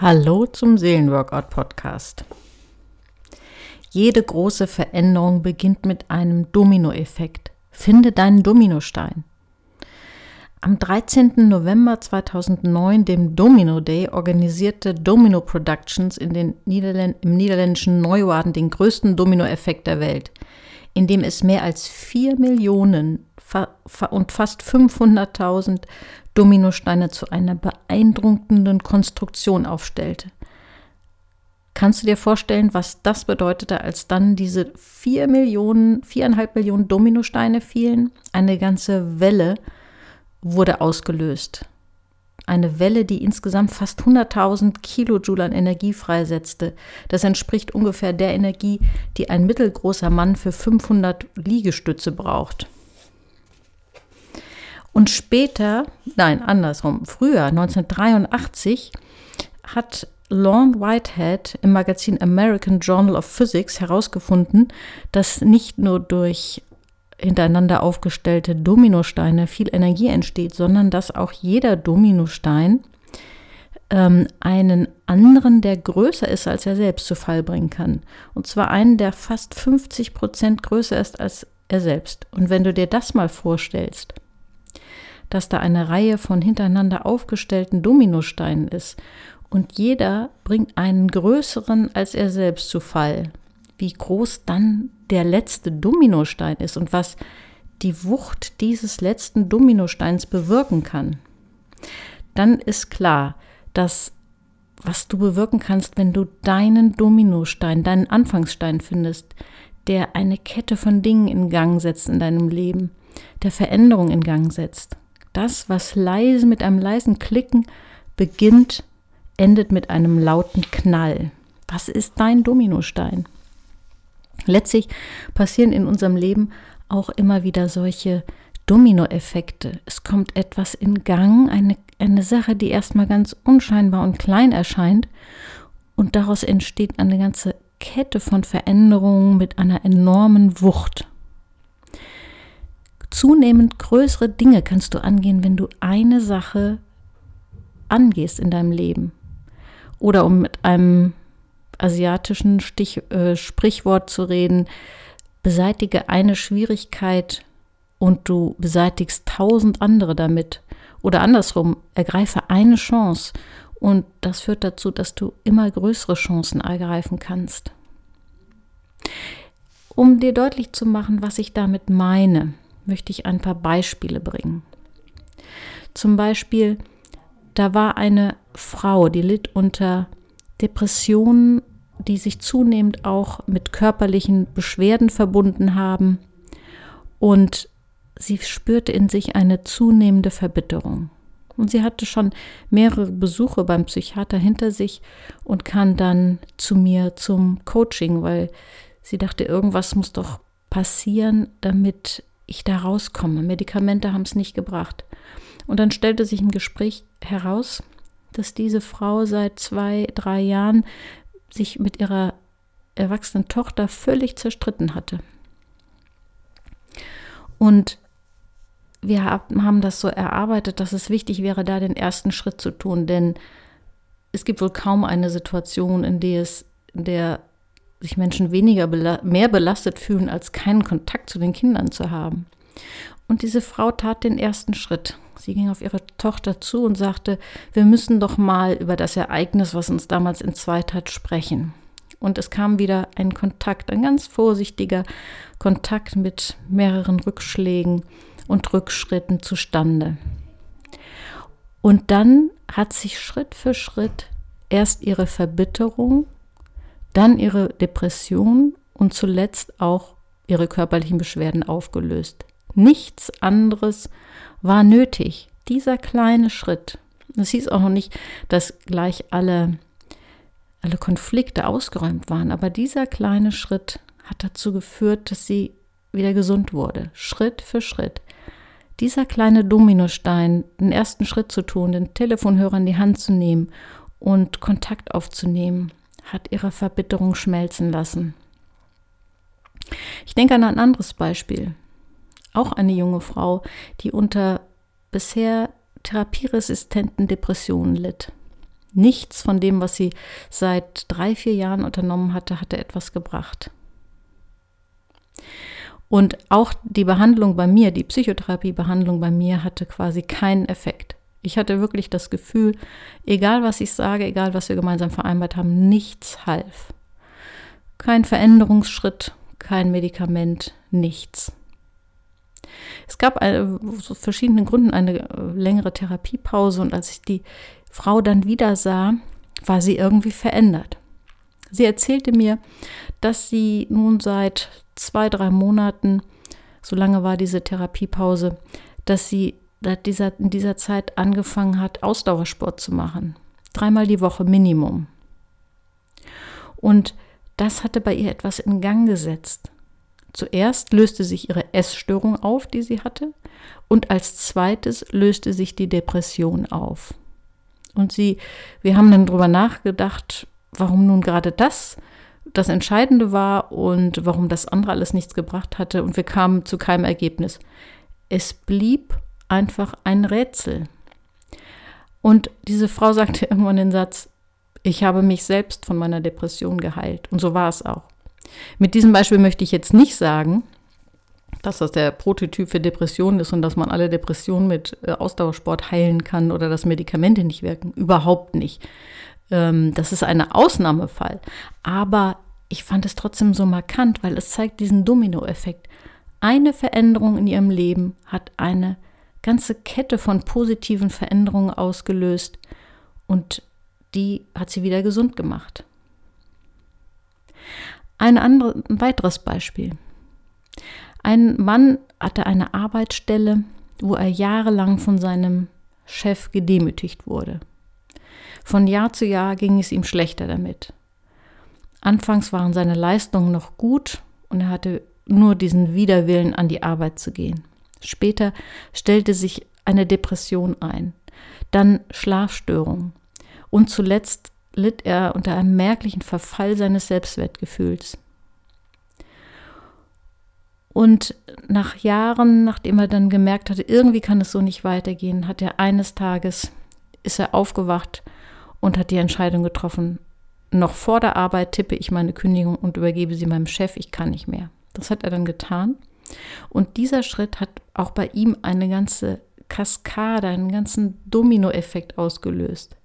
Hallo zum Seelenworkout Podcast. Jede große Veränderung beginnt mit einem Dominoeffekt. Finde deinen Dominostein. Am 13. November 2009, dem Domino Day, organisierte Domino Productions in den Niederländ im niederländischen Neuwarden den größten Dominoeffekt der Welt, in dem es mehr als 4 Millionen und fast 500.000 Dominosteine zu einer beeindruckenden Konstruktion aufstellte. Kannst du dir vorstellen, was das bedeutete, als dann diese vier Millionen, viereinhalb Millionen Dominosteine fielen? Eine ganze Welle wurde ausgelöst. Eine Welle, die insgesamt fast 100.000 Kilojoule an Energie freisetzte. Das entspricht ungefähr der Energie, die ein mittelgroßer Mann für 500 Liegestütze braucht. Und später, nein, andersrum, früher, 1983, hat Lorne Whitehead im Magazin American Journal of Physics herausgefunden, dass nicht nur durch hintereinander aufgestellte Dominosteine viel Energie entsteht, sondern dass auch jeder Dominostein ähm, einen anderen, der größer ist als er selbst, zu Fall bringen kann. Und zwar einen, der fast 50 Prozent größer ist als er selbst. Und wenn du dir das mal vorstellst, dass da eine Reihe von hintereinander aufgestellten Dominosteinen ist und jeder bringt einen größeren als er selbst zu Fall. Wie groß dann der letzte Dominostein ist und was die Wucht dieses letzten Dominosteins bewirken kann, dann ist klar, dass was du bewirken kannst, wenn du deinen Dominostein, deinen Anfangsstein findest, der eine Kette von Dingen in Gang setzt in deinem Leben, der Veränderung in Gang setzt. Das, was leise mit einem leisen Klicken beginnt, endet mit einem lauten Knall. Was ist dein Dominostein? Letztlich passieren in unserem Leben auch immer wieder solche Dominoeffekte. Es kommt etwas in Gang, eine, eine Sache, die erstmal ganz unscheinbar und klein erscheint und daraus entsteht eine ganze Kette von Veränderungen mit einer enormen Wucht. Zunehmend größere Dinge kannst du angehen, wenn du eine Sache angehst in deinem Leben. Oder um mit einem asiatischen Stich, äh, Sprichwort zu reden, beseitige eine Schwierigkeit und du beseitigst tausend andere damit. Oder andersrum, ergreife eine Chance und das führt dazu, dass du immer größere Chancen ergreifen kannst. Um dir deutlich zu machen, was ich damit meine, möchte ich ein paar Beispiele bringen. Zum Beispiel, da war eine Frau, die litt unter Depressionen, die sich zunehmend auch mit körperlichen Beschwerden verbunden haben und sie spürte in sich eine zunehmende Verbitterung. Und sie hatte schon mehrere Besuche beim Psychiater hinter sich und kam dann zu mir zum Coaching, weil sie dachte, irgendwas muss doch passieren, damit ich da rauskomme. Medikamente haben es nicht gebracht. Und dann stellte sich im Gespräch heraus, dass diese Frau seit zwei, drei Jahren sich mit ihrer erwachsenen Tochter völlig zerstritten hatte. Und wir haben das so erarbeitet, dass es wichtig wäre, da den ersten Schritt zu tun, denn es gibt wohl kaum eine Situation, in der es, der sich Menschen weniger bela mehr belastet fühlen, als keinen Kontakt zu den Kindern zu haben. Und diese Frau tat den ersten Schritt. Sie ging auf ihre Tochter zu und sagte, wir müssen doch mal über das Ereignis, was uns damals entzweit hat, sprechen. Und es kam wieder ein Kontakt, ein ganz vorsichtiger Kontakt mit mehreren Rückschlägen und Rückschritten zustande. Und dann hat sich Schritt für Schritt erst ihre Verbitterung dann ihre Depression und zuletzt auch ihre körperlichen Beschwerden aufgelöst. Nichts anderes war nötig. Dieser kleine Schritt. Es hieß auch noch nicht, dass gleich alle, alle Konflikte ausgeräumt waren, aber dieser kleine Schritt hat dazu geführt, dass sie wieder gesund wurde. Schritt für Schritt. Dieser kleine Dominostein, den ersten Schritt zu tun, den Telefonhörer in die Hand zu nehmen und Kontakt aufzunehmen hat ihre Verbitterung schmelzen lassen. Ich denke an ein anderes Beispiel. Auch eine junge Frau, die unter bisher therapieresistenten Depressionen litt. Nichts von dem, was sie seit drei, vier Jahren unternommen hatte, hatte etwas gebracht. Und auch die Behandlung bei mir, die Psychotherapiebehandlung bei mir hatte quasi keinen Effekt. Ich hatte wirklich das Gefühl, egal was ich sage, egal was wir gemeinsam vereinbart haben, nichts half. Kein Veränderungsschritt, kein Medikament, nichts. Es gab aus verschiedenen Gründen eine äh, längere Therapiepause und als ich die Frau dann wieder sah, war sie irgendwie verändert. Sie erzählte mir, dass sie nun seit zwei, drei Monaten, so lange war diese Therapiepause, dass sie dieser, in dieser Zeit angefangen hat, Ausdauersport zu machen. Dreimal die Woche Minimum. Und das hatte bei ihr etwas in Gang gesetzt. Zuerst löste sich ihre Essstörung auf, die sie hatte, und als zweites löste sich die Depression auf. Und sie, wir haben dann darüber nachgedacht, warum nun gerade das das Entscheidende war und warum das andere alles nichts gebracht hatte. Und wir kamen zu keinem Ergebnis. Es blieb einfach ein Rätsel. Und diese Frau sagte irgendwann den Satz, ich habe mich selbst von meiner Depression geheilt. Und so war es auch. Mit diesem Beispiel möchte ich jetzt nicht sagen, dass das der Prototyp für Depressionen ist und dass man alle Depressionen mit äh, Ausdauersport heilen kann oder dass Medikamente nicht wirken. Überhaupt nicht. Ähm, das ist ein Ausnahmefall. Aber ich fand es trotzdem so markant, weil es zeigt diesen Dominoeffekt. Eine Veränderung in ihrem Leben hat eine ganze Kette von positiven Veränderungen ausgelöst und die hat sie wieder gesund gemacht. Ein, andere, ein weiteres Beispiel. Ein Mann hatte eine Arbeitsstelle, wo er jahrelang von seinem Chef gedemütigt wurde. Von Jahr zu Jahr ging es ihm schlechter damit. Anfangs waren seine Leistungen noch gut und er hatte nur diesen Widerwillen, an die Arbeit zu gehen. Später stellte sich eine Depression ein, dann Schlafstörungen und zuletzt litt er unter einem merklichen Verfall seines Selbstwertgefühls. Und nach Jahren, nachdem er dann gemerkt hatte, irgendwie kann es so nicht weitergehen, hat er eines Tages, ist er aufgewacht und hat die Entscheidung getroffen, noch vor der Arbeit tippe ich meine Kündigung und übergebe sie meinem Chef, ich kann nicht mehr. Das hat er dann getan. Und dieser Schritt hat auch bei ihm eine ganze Kaskade, einen ganzen Dominoeffekt ausgelöst.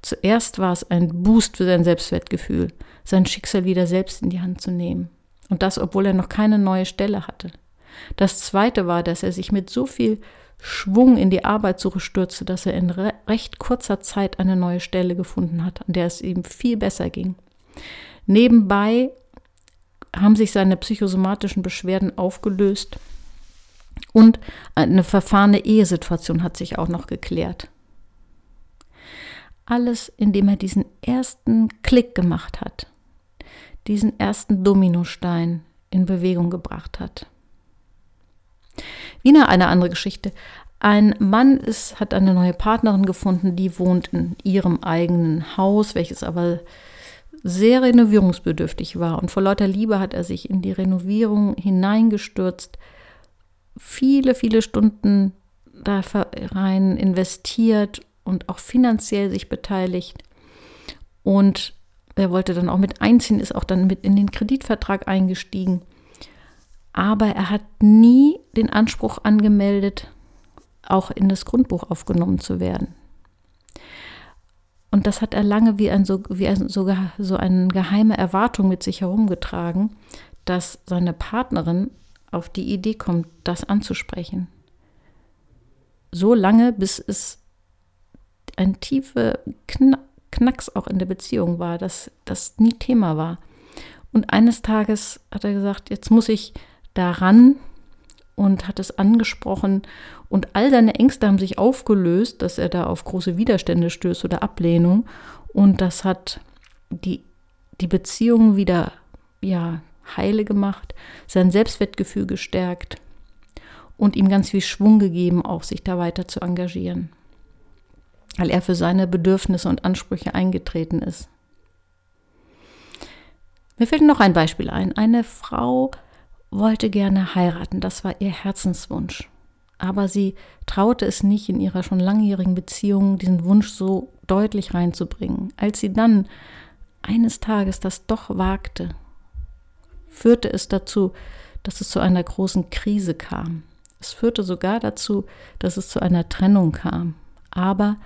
Zuerst war es ein Boost für sein Selbstwertgefühl, sein Schicksal wieder selbst in die Hand zu nehmen. Und das, obwohl er noch keine neue Stelle hatte. Das zweite war, dass er sich mit so viel Schwung in die Arbeitssuche stürzte, dass er in re recht kurzer Zeit eine neue Stelle gefunden hat, an der es ihm viel besser ging. Nebenbei haben sich seine psychosomatischen Beschwerden aufgelöst und eine verfahrene Ehesituation hat sich auch noch geklärt. Alles, indem er diesen ersten Klick gemacht hat, diesen ersten Dominostein in Bewegung gebracht hat. Wieder eine andere Geschichte. Ein Mann ist, hat eine neue Partnerin gefunden, die wohnt in ihrem eigenen Haus, welches aber sehr renovierungsbedürftig war. Und vor lauter Liebe hat er sich in die Renovierung hineingestürzt, viele, viele Stunden da rein investiert und auch finanziell sich beteiligt. Und er wollte dann auch mit einziehen, ist auch dann mit in den Kreditvertrag eingestiegen aber er hat nie den Anspruch angemeldet, auch in das Grundbuch aufgenommen zu werden. Und das hat er lange wie, ein, so, wie ein, sogar so eine geheime Erwartung mit sich herumgetragen, dass seine Partnerin auf die Idee kommt, das anzusprechen. So lange, bis es ein tiefer Knacks auch in der Beziehung war, dass das nie Thema war. Und eines Tages hat er gesagt, jetzt muss ich daran und hat es angesprochen. Und all seine Ängste haben sich aufgelöst, dass er da auf große Widerstände stößt oder Ablehnung. Und das hat die, die Beziehung wieder ja, heile gemacht, sein Selbstwertgefühl gestärkt und ihm ganz viel Schwung gegeben, auch sich da weiter zu engagieren, weil er für seine Bedürfnisse und Ansprüche eingetreten ist. Mir fällt noch ein Beispiel ein. Eine Frau wollte gerne heiraten, das war ihr Herzenswunsch. Aber sie traute es nicht in ihrer schon langjährigen Beziehung, diesen Wunsch so deutlich reinzubringen. Als sie dann eines Tages das doch wagte, führte es dazu, dass es zu einer großen Krise kam. Es führte sogar dazu, dass es zu einer Trennung kam. Aber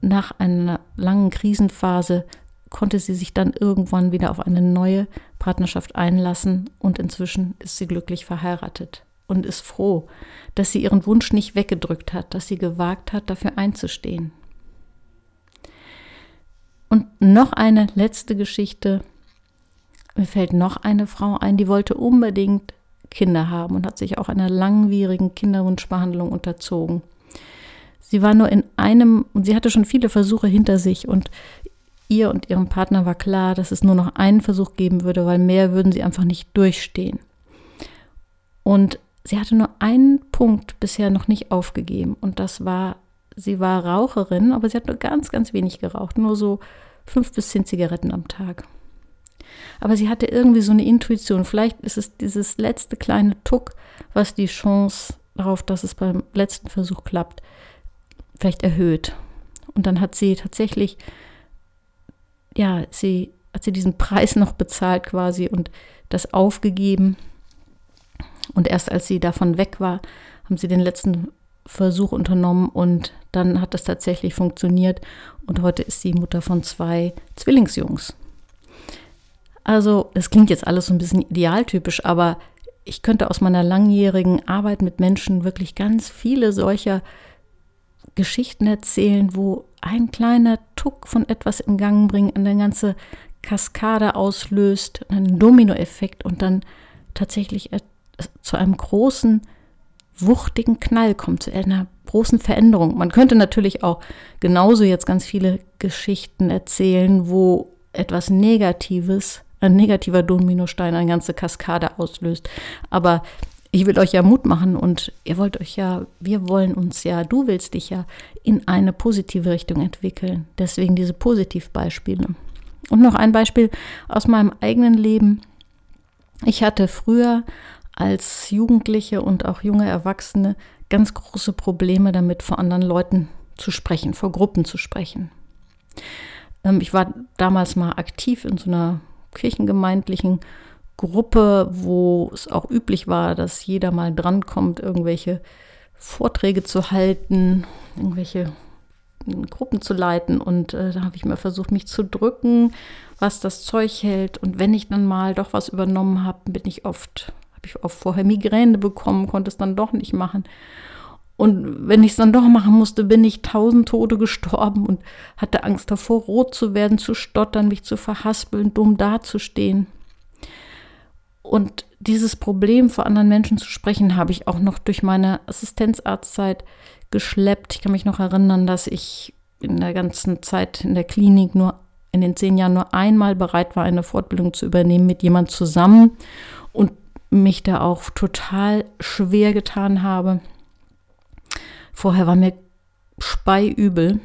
nach einer langen Krisenphase konnte sie sich dann irgendwann wieder auf eine neue Partnerschaft einlassen und inzwischen ist sie glücklich verheiratet und ist froh, dass sie ihren Wunsch nicht weggedrückt hat, dass sie gewagt hat, dafür einzustehen. Und noch eine letzte Geschichte. Mir fällt noch eine Frau ein, die wollte unbedingt Kinder haben und hat sich auch einer langwierigen Kinderwunschbehandlung unterzogen. Sie war nur in einem, und sie hatte schon viele Versuche hinter sich und ihr und ihrem Partner war klar, dass es nur noch einen Versuch geben würde, weil mehr würden sie einfach nicht durchstehen. Und sie hatte nur einen Punkt bisher noch nicht aufgegeben und das war, sie war Raucherin, aber sie hat nur ganz, ganz wenig geraucht, nur so fünf bis zehn Zigaretten am Tag. Aber sie hatte irgendwie so eine Intuition. Vielleicht ist es dieses letzte kleine Tuck, was die Chance darauf, dass es beim letzten Versuch klappt, vielleicht erhöht. Und dann hat sie tatsächlich, ja, sie hat sie diesen Preis noch bezahlt quasi und das aufgegeben. Und erst als sie davon weg war, haben sie den letzten Versuch unternommen und dann hat das tatsächlich funktioniert. Und heute ist sie Mutter von zwei Zwillingsjungs. Also, es klingt jetzt alles so ein bisschen idealtypisch, aber ich könnte aus meiner langjährigen Arbeit mit Menschen wirklich ganz viele solcher Geschichten erzählen, wo ein kleiner Tuck von etwas in Gang bringt, eine ganze Kaskade auslöst, einen Dominoeffekt und dann tatsächlich zu einem großen, wuchtigen Knall kommt, zu einer großen Veränderung. Man könnte natürlich auch genauso jetzt ganz viele Geschichten erzählen, wo etwas Negatives ein negativer Dominostein eine ganze Kaskade auslöst. Aber ich will euch ja Mut machen und ihr wollt euch ja, wir wollen uns ja, du willst dich ja in eine positive Richtung entwickeln. Deswegen diese Positivbeispiele. Und noch ein Beispiel aus meinem eigenen Leben. Ich hatte früher als Jugendliche und auch junge Erwachsene ganz große Probleme damit, vor anderen Leuten zu sprechen, vor Gruppen zu sprechen. Ähm, ich war damals mal aktiv in so einer kirchengemeindlichen Gruppe, wo es auch üblich war, dass jeder mal drankommt, irgendwelche Vorträge zu halten, irgendwelche Gruppen zu leiten. Und äh, da habe ich mir versucht, mich zu drücken, was das Zeug hält. Und wenn ich dann mal doch was übernommen habe, bin ich oft, habe ich oft vorher Migräne bekommen, konnte es dann doch nicht machen. Und wenn ich es dann doch machen musste, bin ich tausend Tode gestorben und hatte Angst davor, rot zu werden, zu stottern, mich zu verhaspeln, dumm dazustehen. Und dieses Problem vor anderen Menschen zu sprechen, habe ich auch noch durch meine Assistenzarztzeit geschleppt. Ich kann mich noch erinnern, dass ich in der ganzen Zeit in der Klinik nur in den zehn Jahren nur einmal bereit war, eine Fortbildung zu übernehmen mit jemand zusammen und mich da auch total schwer getan habe. Vorher war mir speiübel.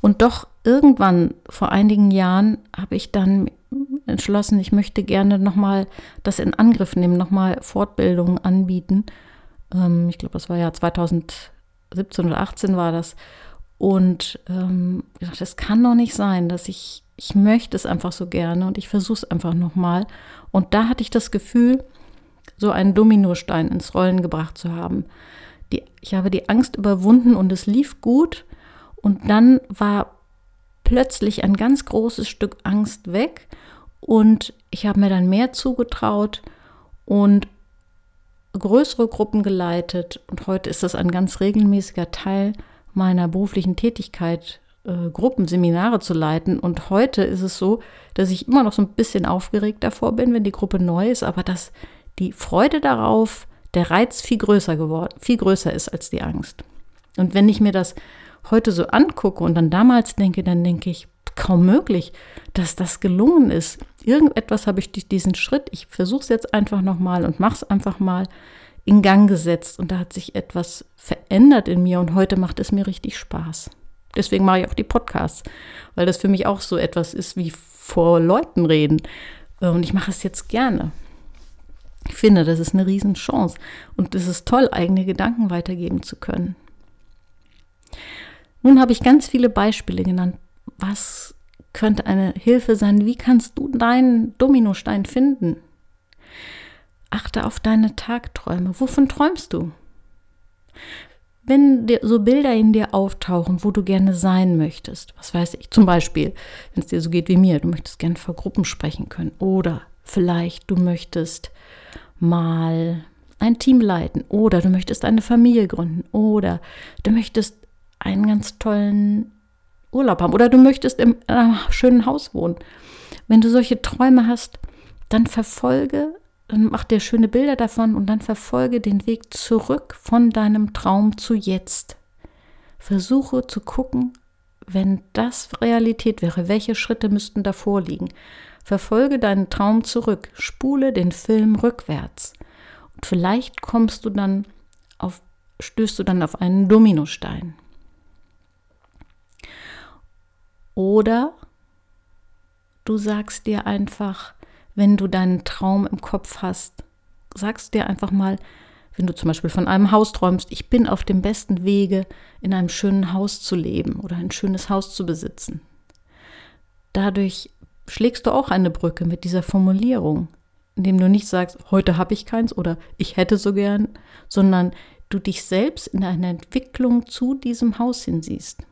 Und doch irgendwann vor einigen Jahren habe ich dann entschlossen, ich möchte gerne nochmal das in Angriff nehmen, nochmal Fortbildungen anbieten. Ähm, ich glaube, das war ja 2017 oder 2018 war das. Und ähm, ich dachte, das kann doch nicht sein, dass ich, ich möchte es einfach so gerne und ich versuche es einfach nochmal. Und da hatte ich das Gefühl, so einen Dominostein ins Rollen gebracht zu haben die, ich habe die Angst überwunden und es lief gut. Und dann war plötzlich ein ganz großes Stück Angst weg und ich habe mir dann mehr zugetraut und größere Gruppen geleitet. Und heute ist das ein ganz regelmäßiger Teil meiner beruflichen Tätigkeit, äh, Gruppenseminare zu leiten. Und heute ist es so, dass ich immer noch so ein bisschen aufgeregt davor bin, wenn die Gruppe neu ist, aber dass die Freude darauf, der Reiz viel größer geworden, viel größer ist als die Angst. Und wenn ich mir das heute so angucke und dann damals denke, dann denke ich, kaum möglich, dass das gelungen ist. Irgendetwas habe ich durch diesen Schritt, ich versuche es jetzt einfach nochmal und mache es einfach mal, in Gang gesetzt. Und da hat sich etwas verändert in mir und heute macht es mir richtig Spaß. Deswegen mache ich auch die Podcasts, weil das für mich auch so etwas ist wie vor Leuten reden. Und ich mache es jetzt gerne. Finde, das ist eine Riesenchance und es ist toll, eigene Gedanken weitergeben zu können. Nun habe ich ganz viele Beispiele genannt. Was könnte eine Hilfe sein? Wie kannst du deinen Dominostein finden? Achte auf deine Tagträume. Wovon träumst du? Wenn dir so Bilder in dir auftauchen, wo du gerne sein möchtest, was weiß ich, zum Beispiel, wenn es dir so geht wie mir, du möchtest gerne vor Gruppen sprechen können oder vielleicht du möchtest mal ein Team leiten oder du möchtest eine Familie gründen oder du möchtest einen ganz tollen Urlaub haben oder du möchtest in einem schönen Haus wohnen. Wenn du solche Träume hast, dann verfolge, dann mach dir schöne Bilder davon und dann verfolge den Weg zurück von deinem Traum zu jetzt. Versuche zu gucken, wenn das Realität wäre, welche Schritte müssten davor liegen. Verfolge deinen Traum zurück, spule den Film rückwärts. Und vielleicht kommst du dann auf, stößt du dann auf einen Dominostein. Oder du sagst dir einfach, wenn du deinen Traum im Kopf hast, sagst dir einfach mal, wenn du zum Beispiel von einem Haus träumst, ich bin auf dem besten Wege, in einem schönen Haus zu leben oder ein schönes Haus zu besitzen. Dadurch schlägst du auch eine Brücke mit dieser Formulierung, indem du nicht sagst, heute habe ich keins oder ich hätte so gern, sondern du dich selbst in einer Entwicklung zu diesem Haus hinsiehst.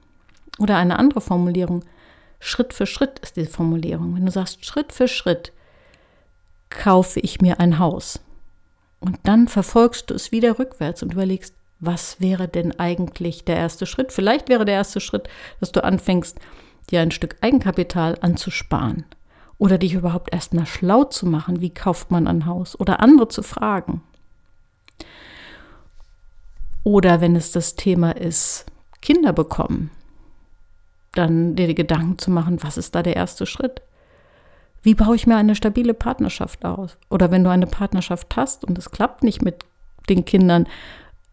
Oder eine andere Formulierung. Schritt für Schritt ist die Formulierung. Wenn du sagst, Schritt für Schritt kaufe ich mir ein Haus. Und dann verfolgst du es wieder rückwärts und überlegst, was wäre denn eigentlich der erste Schritt? Vielleicht wäre der erste Schritt, dass du anfängst, dir ein Stück Eigenkapital anzusparen oder dich überhaupt erstmal schlau zu machen, wie kauft man ein Haus oder andere zu fragen. Oder wenn es das Thema ist, Kinder bekommen, dann dir die Gedanken zu machen, was ist da der erste Schritt? Wie baue ich mir eine stabile Partnerschaft aus? Oder wenn du eine Partnerschaft hast und es klappt nicht mit den Kindern,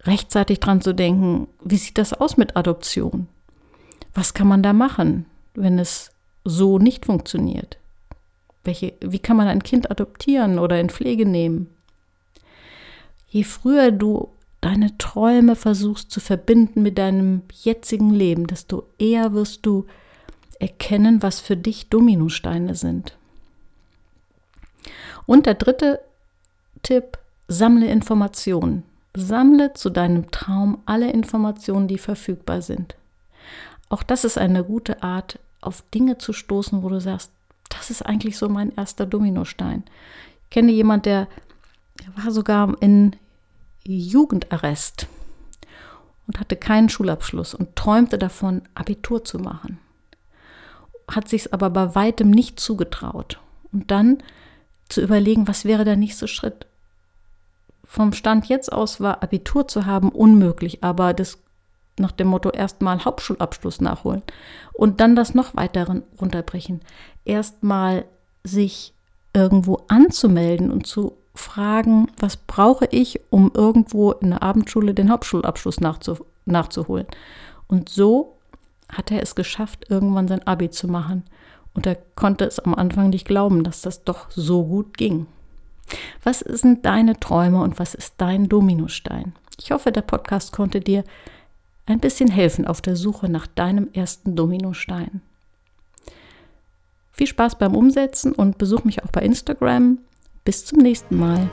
rechtzeitig dran zu denken, wie sieht das aus mit Adoption? Was kann man da machen, wenn es so nicht funktioniert? Welche, wie kann man ein Kind adoptieren oder in Pflege nehmen? Je früher du deine Träume versuchst zu verbinden mit deinem jetzigen Leben, desto eher wirst du erkennen, was für dich Dominosteine sind. Und der dritte Tipp, sammle Informationen. Sammle zu deinem Traum alle Informationen, die verfügbar sind. Auch das ist eine gute Art, auf Dinge zu stoßen, wo du sagst, das ist eigentlich so mein erster Dominostein. Ich kenne jemand, der, war sogar in Jugendarrest und hatte keinen Schulabschluss und träumte davon, Abitur zu machen. Hat sich es aber bei weitem nicht zugetraut. Und dann zu überlegen, was wäre der nächste Schritt. Vom Stand jetzt aus war Abitur zu haben unmöglich, aber das nach dem Motto erstmal Hauptschulabschluss nachholen und dann das noch weiter runterbrechen. Erstmal sich irgendwo anzumelden und zu fragen, was brauche ich, um irgendwo in der Abendschule den Hauptschulabschluss nachzu nachzuholen. Und so hat er es geschafft, irgendwann sein Abi zu machen. Und er konnte es am Anfang nicht glauben, dass das doch so gut ging. Was sind deine Träume und was ist dein Dominostein? Ich hoffe, der Podcast konnte dir ein bisschen helfen auf der Suche nach deinem ersten Dominostein. Viel Spaß beim Umsetzen und besuch mich auch bei Instagram bis zum nächsten Mal.